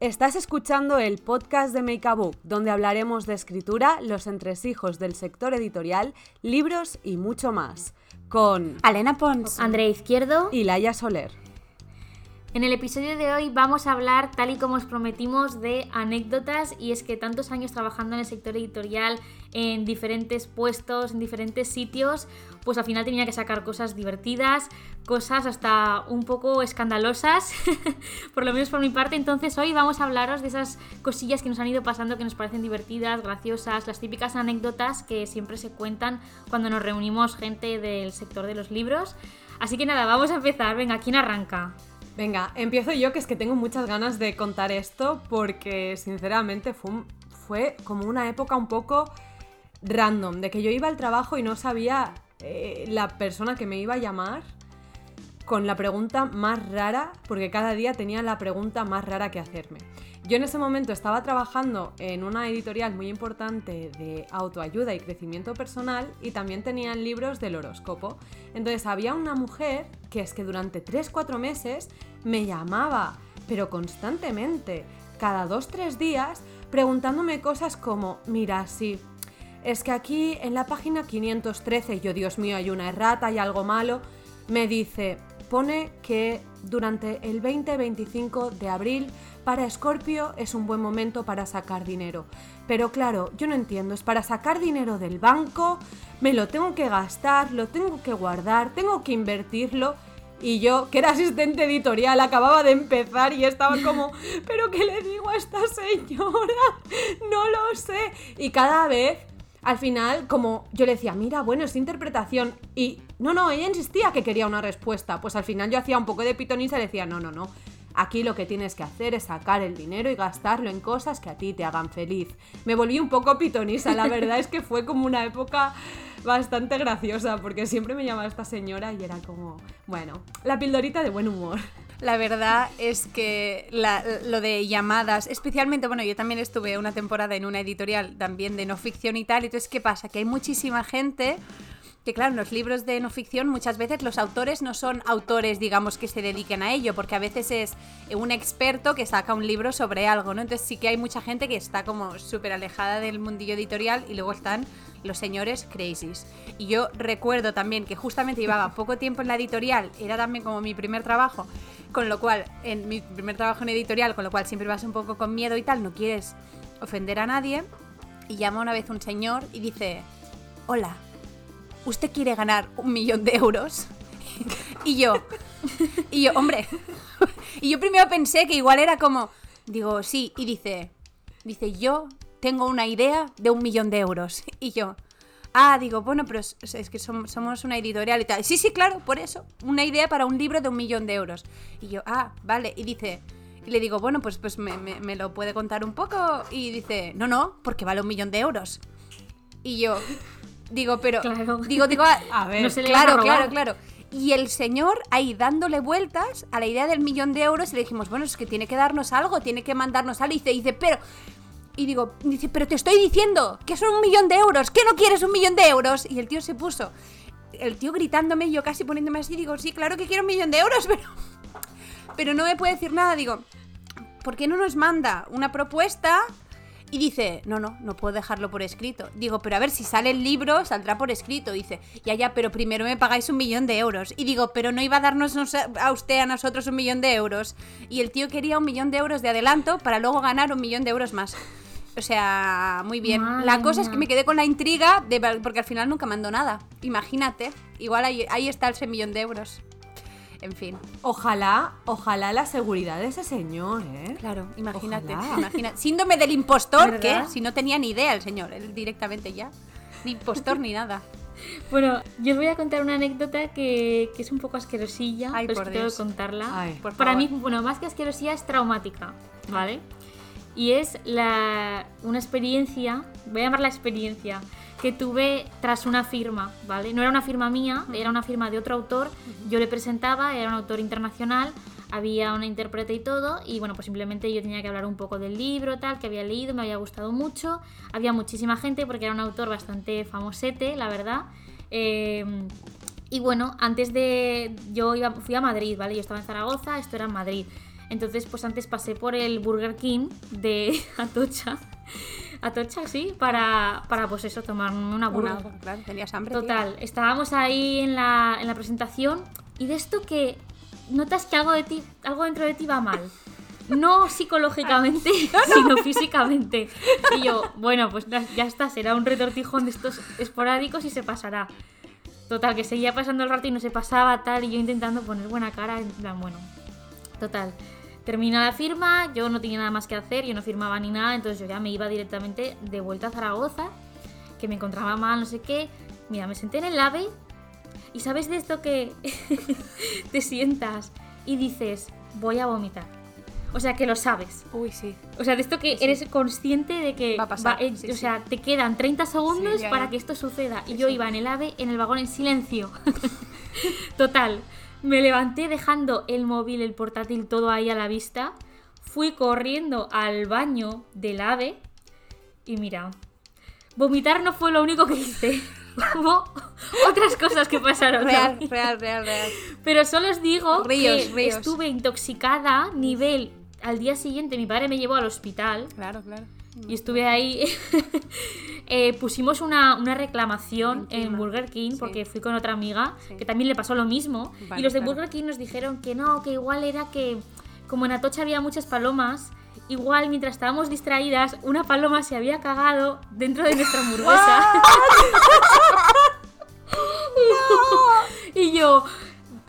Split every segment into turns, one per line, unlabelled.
Estás escuchando el podcast de Make a Book, donde hablaremos de escritura, los entresijos del sector editorial, libros y mucho más. Con
Alena Pons,
Andrea Izquierdo
y Laia Soler.
En el episodio de hoy vamos a hablar, tal y como os prometimos, de anécdotas y es que tantos años trabajando en el sector editorial, en diferentes puestos, en diferentes sitios, pues al final tenía que sacar cosas divertidas, cosas hasta un poco escandalosas, por lo menos por mi parte. Entonces hoy vamos a hablaros de esas cosillas que nos han ido pasando que nos parecen divertidas, graciosas, las típicas anécdotas que siempre se cuentan cuando nos reunimos gente del sector de los libros. Así que nada, vamos a empezar. Venga, ¿quién arranca?
Venga, empiezo yo, que es que tengo muchas ganas de contar esto porque sinceramente fue, como una época un poco random, de que yo iba al trabajo y no sabía eh, la persona que me iba a llamar con la pregunta más rara, porque cada día tenía la pregunta más rara que hacerme. Yo en ese momento estaba trabajando en una editorial muy importante de autoayuda y crecimiento personal y también tenían libros del horóscopo. Entonces había una mujer que es que durante 3-4 meses me llamaba, pero constantemente, cada 2-3 días, preguntándome cosas como, mira, sí, es que aquí en la página 513, yo Dios mío, hay una errata, hay algo malo, me dice, pone que durante el 20-25 de abril para Escorpio es un buen momento para sacar dinero. Pero claro, yo no entiendo, es para sacar dinero del banco, me lo tengo que gastar, lo tengo que guardar, tengo que invertirlo. Y yo, que era asistente editorial, acababa de empezar y estaba como, ¿pero qué le digo a esta señora? No lo sé. Y cada vez al final, como yo le decía, mira, bueno, es interpretación. Y no, no, ella insistía que quería una respuesta. Pues al final yo hacía un poco de pitonisa y decía, no, no, no. Aquí lo que tienes que hacer es sacar el dinero y gastarlo en cosas que a ti te hagan feliz. Me volví un poco pitonisa, la verdad es que fue como una época bastante graciosa porque siempre me llamaba esta señora y era como, bueno, la pildorita de buen humor.
La verdad es que lo de llamadas, especialmente, bueno, yo también estuve una temporada en una editorial también de no ficción y tal, entonces, ¿qué pasa? Que hay muchísima gente que claro, en los libros de no ficción muchas veces los autores no son autores, digamos, que se dediquen a ello, porque a veces es un experto que saca un libro sobre algo, ¿no? Entonces sí que hay mucha gente que está como súper alejada del mundillo editorial y luego están los señores crazies. Y yo recuerdo también que justamente llevaba poco tiempo en la editorial, era también como mi primer trabajo, con lo cual, en mi primer trabajo en editorial, con lo cual siempre vas un poco con miedo y tal, no quieres ofender a nadie. Y llama una vez un señor y dice, hola, ¿usted quiere ganar un millón de euros? y yo, y yo, hombre, y yo primero pensé que igual era como, digo, sí, y dice, dice, yo tengo una idea de un millón de euros. Y yo, ah, digo, bueno, pero es, que somos, una editorial y tal. Sí, sí, claro, por eso, una idea para un libro de un millón de euros. Y yo, ah, vale, y dice... Y le digo, bueno, pues, pues me, lo puede contar un poco. Y dice, no, no, porque vale un millón de euros. Y yo, Digo, pero. Digo, digo, a, ver, claro, claro, claro. Y el señor ahí dándole vueltas a la idea del millón de euros y le dijimos, bueno, es que tiene que darnos algo, tiene que mandarnos algo. Y dice, dice, pero. Y digo, pero te estoy diciendo que son un millón de euros, que no quieres un millón de euros. Y el tío se puso, el tío gritándome, yo casi poniéndome así, digo, sí, claro que quiero un millón de euros, pero. Pero no me puede decir nada, digo, ¿por qué no nos manda una propuesta? Y dice, no, no, no puedo dejarlo por escrito. Digo, pero a ver, si sale el libro, saldrá por escrito. Dice, ya, ya, pero primero me pagáis un millón de euros. Y digo, pero no iba a darnos a usted, a nosotros, un millón de euros. Y el tío quería un millón de euros de adelanto para luego ganar un millón de euros más. O sea, muy bien. la cosa es que me quedé con la intriga de, porque al final nunca mandó nada. Imagínate. Igual ahí, ahí está ese millón de euros. En fin.
Ojalá, ojalá la seguridad de ese señor, ¿eh?
Claro, imagínate. Síndrome del impostor, que si no tenía ni idea el señor, él directamente ya. Ni impostor ni nada.
Bueno, yo os voy a contar una anécdota que, es un poco asquerosilla, pero es que tengo que contarla. Para mí, bueno, más que asquerosilla es traumática, ¿vale? Y es la, una experiencia, voy a llamarla experiencia, que tuve tras una firma, ¿vale? No era una firma mía, era una firma de otro autor, yo le presentaba, era un autor internacional, había una intérprete y todo, y bueno, pues simplemente yo tenía que hablar un poco del libro, tal, que había leído, me había gustado mucho, había muchísima gente porque era un autor bastante famosete, la verdad. Em, y bueno, antes de. Yo iba, fui a Madrid, ¿vale? Yo estaba en Zaragoza, esto era en Madrid. Entonces, pues antes pasé por el Burger King de Atocha. Atocha, sí, para, para pues eso, tomar una burger.
claro, tenías hambre.
Total, estábamos ahí en la, en la presentación y de esto que notas que algo de ti, algo dentro de ti va mal. No psicológicamente, sino físicamente. Y yo, bueno, pues ya está, será un retortijón de estos esporádicos y se pasará. Total, que seguía pasando el rato y no se pasaba tal, y yo intentando poner buena cara, en plan, bueno. Total. Termina la firma, yo no tenía nada más que hacer, yo no firmaba ni nada, entonces yo ya me iba directamente de vuelta a Zaragoza, que me encontraba mal, no sé qué. Mira, me senté en el AVE y sabes de esto que te sientas y dices, voy a vomitar. O sea, que lo sabes.
Uy, sí.
O sea, de esto que eres consciente de que
va a pasar.
Eh, o sea, te quedan 30 segundos para que esto suceda. Y yo iba en el AVE, en el vagón, en silencio. Total. Me levanté dejando el móvil, el portátil, todo ahí a la vista. Fui corriendo al baño del AVE. Y mira, vomitar no fue lo único que hice. hubo otras cosas que pasaron.
Real, real, real, real.
Pero solo os digo que estuve intoxicada, nivel. Al día siguiente mi padre me llevó al hospital.
Claro, claro.
Y estuve ahí. Eh, pusimos una, reclamación en Burger King porque fui con otra amiga que también le pasó lo mismo. y los de Burger King nos dijeron que no, que igual era que como en Atocha había muchas palomas, igual mientras estábamos distraídas, una paloma se había cagado dentro de nuestra hamburguesa. y yo,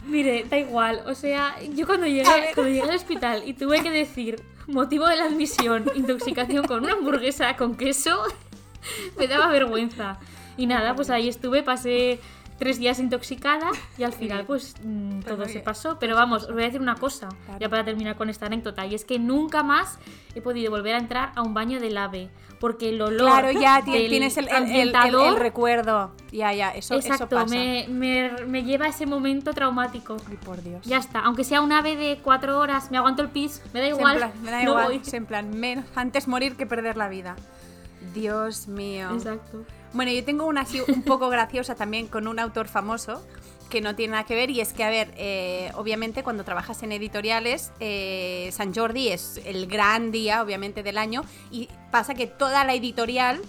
mire, da igual. O sea, yo cuando llegué, cuando llegué al hospital y tuve que decir motivo de la admisión, intoxicación con una hamburguesa con queso, me daba vergüenza. Y nada, pues ahí estuve, pasé tres días intoxicada y al final pues mm, todo se pasó. Pero vamos, os voy a decir una cosa, ya para terminar con esta anécdota, y es que nunca más he podido volver a entrar a un baño del ave, porque el olor
Claro, ya tienes el, el, recuerdo. Ya, ya, eso,
exacto,
pasa.
Me, me, lleva a ese momento traumático.
Ay, por Dios.
Ya está, aunque sea un ave de cuatro horas, me aguanto el pis, me da igual.
me da igual, en plan, menos, antes morir que perder la vida. Dios mío.
Exacto.
Bueno, yo tengo una así un poco graciosa también con un autor famoso que no tiene nada que ver y es que, a ver, eh, obviamente cuando trabajas en editoriales, eh, San Jordi es el gran día, obviamente, del año y pasa que toda la editorial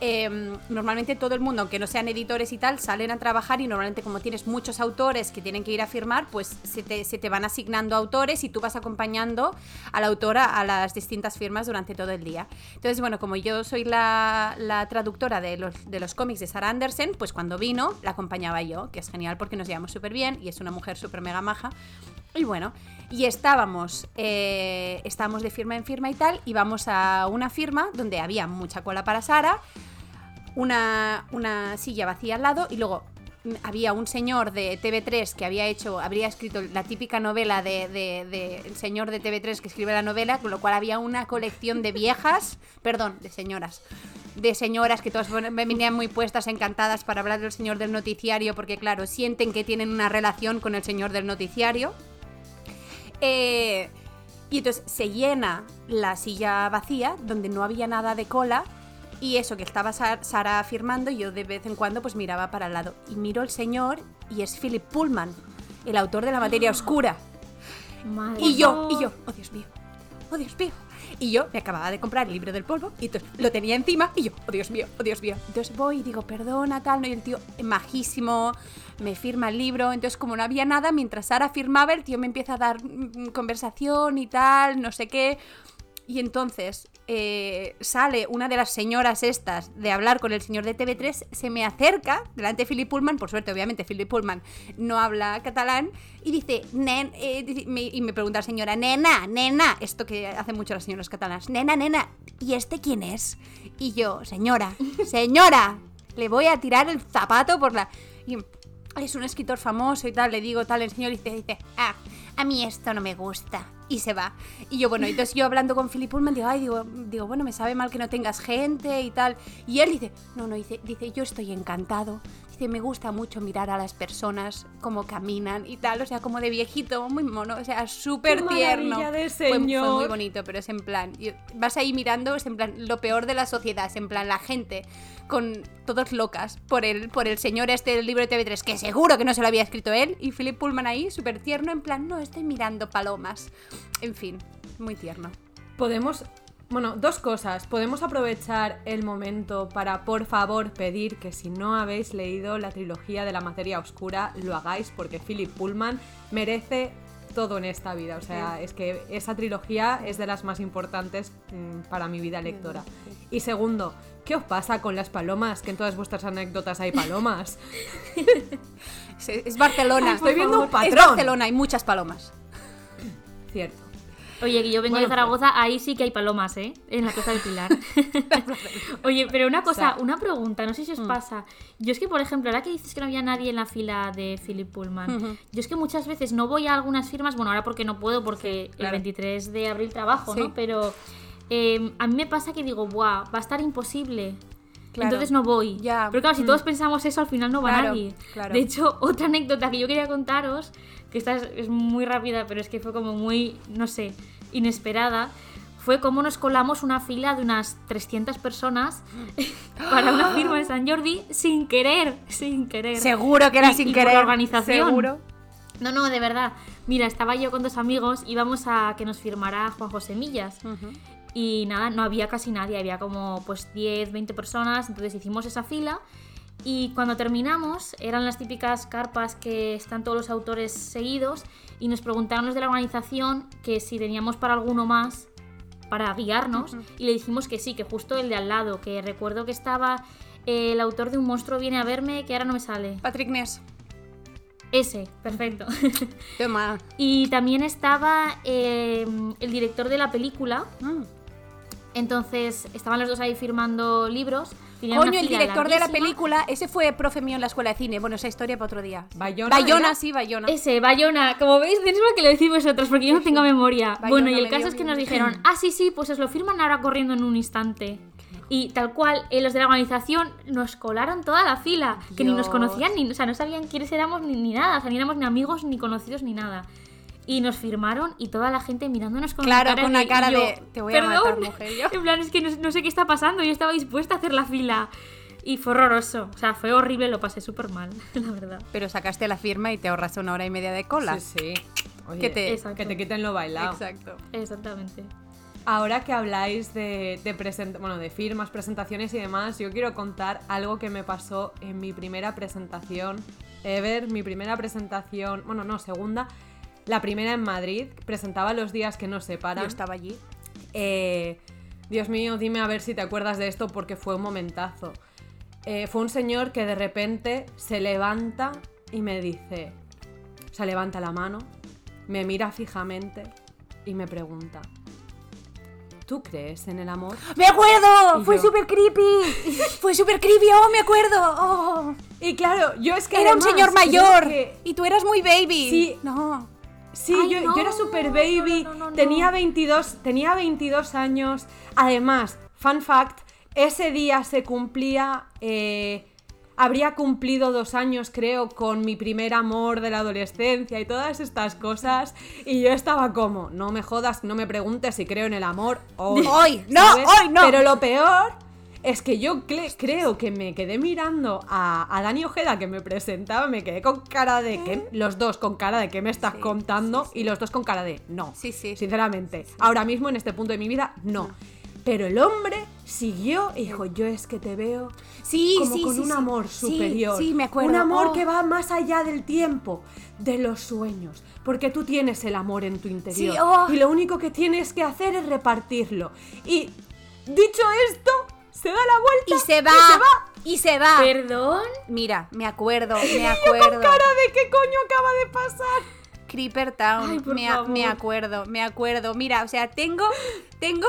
Em, normalmente todo el mundo, aunque no sean editores y tal, salen a trabajar y normalmente como tienes muchos autores que tienen que ir a firmar, pues se te, van asignando autores y tú vas acompañando a la autora a las distintas firmas durante todo el día. Entonces, bueno, como yo soy la, traductora de los, de los cómics de Sarah Andersen, pues cuando vino la acompañaba yo, que es genial porque nos llevamos súper bien y es una mujer súper mega maja. Y bueno, y estábamos, eh, estábamos de firma en firma y tal, y vamos a una firma donde había mucha cola para Sara, una, una silla vacía al lado, y luego había un señor de TV3 que había hecho, habría escrito la típica novela de, de, el señor de TV3 que escribe la novela, con lo cual había una colección de viejas, perdón, de señoras, de señoras que todas venían muy puestas, encantadas para hablar del señor del noticiario, porque claro, sienten que tienen una relación con el señor del noticiario. Eh, y entonces se llena la silla vacía, donde no había nada de cola, y eso que estaba Sara firmando, yo de vez en cuando pues miraba para el lado. Y miro al señor y es Philip Pullman, el autor de La materia oscura. y yo, y yo, oh Dios mío, oh Dios mío. Y yo me acababa de comprar el libro del polvo y entonces lo tenía encima y yo, oh Dios mío, oh Dios mío. Entonces voy y digo, perdona, tal, ¿no? Y el tío, majísimo, me firma el libro. Entonces, como no había nada, mientras Sara firmaba, el tío me empieza a dar mm, conversación y tal, no sé qué. Y entonces eh, sale una de las señoras estas de hablar con el señor de TV3, se me acerca delante de Philip Pullman, por suerte, obviamente, Philip Pullman no habla catalán, y dice, Nen, eh", y me pregunta la señora, nena, nena, esto que hacen mucho las señoras catalanas, nena, nena, ¿y este quién es? Y yo, señora, señora, le voy a tirar el zapato por la... Y es un escritor famoso y tal, le digo tal, el señor dice, dice, ah, a mí esto no me gusta. Y se va. Y yo, bueno, entonces yo hablando con Philip Pullman, digo, ay, digo, digo, bueno, me sabe mal que no tengas gente y tal. Y él dice, no, no, dice, dice, yo estoy encantado. Me gusta mucho mirar a las personas cómo caminan y tal, o sea, como de viejito, muy mono, o sea, súper tierno.
De
fue, fue, muy bonito, pero es en plan, vas ahí mirando, es en plan, lo peor de la sociedad, es en plan, la gente con todos locas por el, por el señor este del libro de TV3, que seguro que no se lo había escrito él, y Philip Pullman ahí, súper tierno, en plan, no, estoy mirando palomas. En fin, muy tierno.
Podemos bueno, dos cosas. Podemos aprovechar el momento para, por favor, pedir que si no habéis leído la trilogía de la materia oscura, lo hagáis porque Philip Pullman merece todo en esta vida. O sea, es que esa trilogía es de las más importantes mm, para mi vida lectora. Y segundo, ¿qué os pasa con las palomas? Que en todas vuestras anécdotas hay palomas.
es Barcelona.
estoy viendo un patrón.
Es Barcelona, hay muchas palomas.
Cierto.
Oye, que yo vengo de Zaragoza, ahí sí que hay palomas, ¿eh? En la Plaza del Pilar. Oye, pero una cosa, una pregunta, no sé si os mm. pasa. Yo es que, por ejemplo, ahora que dices que no había nadie en la fila de Philip Pullman, yo es que muchas veces no voy a algunas firmas, bueno, ahora porque no puedo, porque el 23 de abril trabajo, ¿no? Pero em, a mí me pasa que digo, ¡buah! Va a estar imposible. Entonces no voy. Ya. Pero claro, si mm. todos pensamos eso, al final no va nadie. De hecho, otra anécdota que yo quería contaros que esta es, muy rápida, pero es que fue como muy, no sé, inesperada, fue como nos colamos una fila de unas 300 personas para una firma en San Jordi sin querer, sin querer.
Seguro que era sin querer.
la organización. Seguro. No, no, de verdad. Mira, estaba yo con dos amigos, íbamos a que nos firmara Juan José Millas. Y nada, no había casi nadie, había como pues 10, 20 personas, entonces hicimos esa fila y cuando terminamos, eran las típicas carpas que están todos los autores seguidos y nos preguntaron los de la organización que si teníamos para alguno más para guiarnos y le dijimos que sí, que justo el de al lado, que recuerdo que estaba el autor de Un monstruo viene a verme, que ahora no me sale.
Patrick Ness.
Ese, perfecto.
Toma.
y también estaba eh, el director de la película. Mm. Entonces estaban los dos ahí firmando libros
Coño, el director de la película, ese fue profe mío en la escuela de cine. Bueno, esa historia para otro día.
Bayona.
Bayona, sí, Bayona.
Ese, Bayona. Como veis, es lo que le decís vosotros, porque yo no tengo memoria. bueno, y el caso es que nos dijeron, ah, sí, sí, pues os lo firman ahora corriendo en un instante. Y tal cual, eh, los de la organización nos colaron toda la fila, que ni nos conocían, ni, o sea, no sabían quiénes éramos ni, ni nada, o sea, ni éramos ni amigos, ni conocidos, ni nada y nos firmaron y toda la gente mirándonos con
claro,
cara
con
una
cara de, te voy a matar, mujer.
En plan, es que no, no, sé qué está pasando, yo estaba dispuesta a hacer la fila. Y fue horroroso. O sea, fue horrible, lo pasé súper mal, la verdad.
Pero sacaste la firma y te ahorraste una hora y media de cola.
Sí, sí. que, te, que te quiten lo bailado.
Exacto.
Exactamente.
Ahora que habláis de, de, bueno, de firmas, presentaciones y demás, yo quiero contar algo que me pasó en mi primera presentación ever, mi primera presentación, bueno, no, segunda, la primera en Madrid, presentaba los días que nos separan.
Yo estaba allí.
Eh, Dios mío, dime a ver si te acuerdas de esto porque fue un momentazo. Eh, fue un señor que de repente se levanta y me dice, se levanta la mano, me mira fijamente y me pregunta, ¿tú crees en el amor?
¡Me acuerdo! ¡Fue súper creepy! ¡Fue súper creepy! ¡Oh, me acuerdo! Oh.
Y claro, yo es que...
Era un señor mayor y tú eras muy baby.
Sí.
No.
Sí, yo, yo, era super baby, tenía 22, tenía 22 años. Además, fun fact, ese día se cumplía... Eh, habría cumplido dos años, creo, con mi primer amor de la adolescencia y todas estas cosas. Y yo estaba como, no me jodas, no me preguntes si creo en el amor hoy.
Hoy, no, hoy no.
Pero lo peor es que yo creo que me quedé mirando a, Dani Ojeda que me presentaba, me quedé con cara de que, los dos con cara de que me estás contando y los dos con cara de no.
Sí, sí.
Sinceramente, ahora mismo en este punto de mi vida, no. Pero el hombre siguió y dijo, yo es que te veo
sí,
como con un amor superior.
Sí, me acuerdo.
Un amor
oh.
que va más allá del tiempo, de los sueños. Porque tú tienes el amor en tu interior.
Oh.
Y lo único que tienes que hacer es repartirlo. Y dicho esto, se da la vuelta
y se va. Y se va.
¿Perdón?
Mira, me acuerdo, me acuerdo.
con cara de qué coño acaba de pasar.
Creeper Town. me, acuerdo, me acuerdo. Mira, o sea, tengo, tengo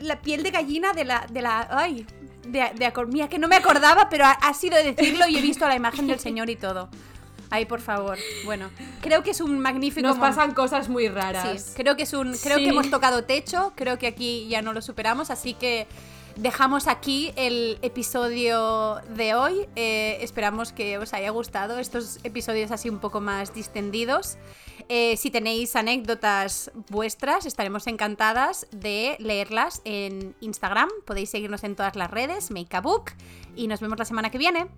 la piel de gallina de la. De la ay, de, de Mira, que no me acordaba, pero ha, sido decirlo y he visto la imagen del señor y todo. Ay, por favor. Bueno, creo que es un magnífico.
Nos pasan cosas muy raras.
Sí, creo que es un. Creo que hemos tocado techo. Creo que aquí ya no lo superamos. Así que dejamos aquí el episodio de hoy. Eh, esperamos que os haya gustado estos episodios así un poco más distendidos. Eh, si tenéis anécdotas vuestras, estaremos encantadas de leerlas en Instagram. Podéis seguirnos en todas las redes, Make a Book. Y nos vemos la semana que viene.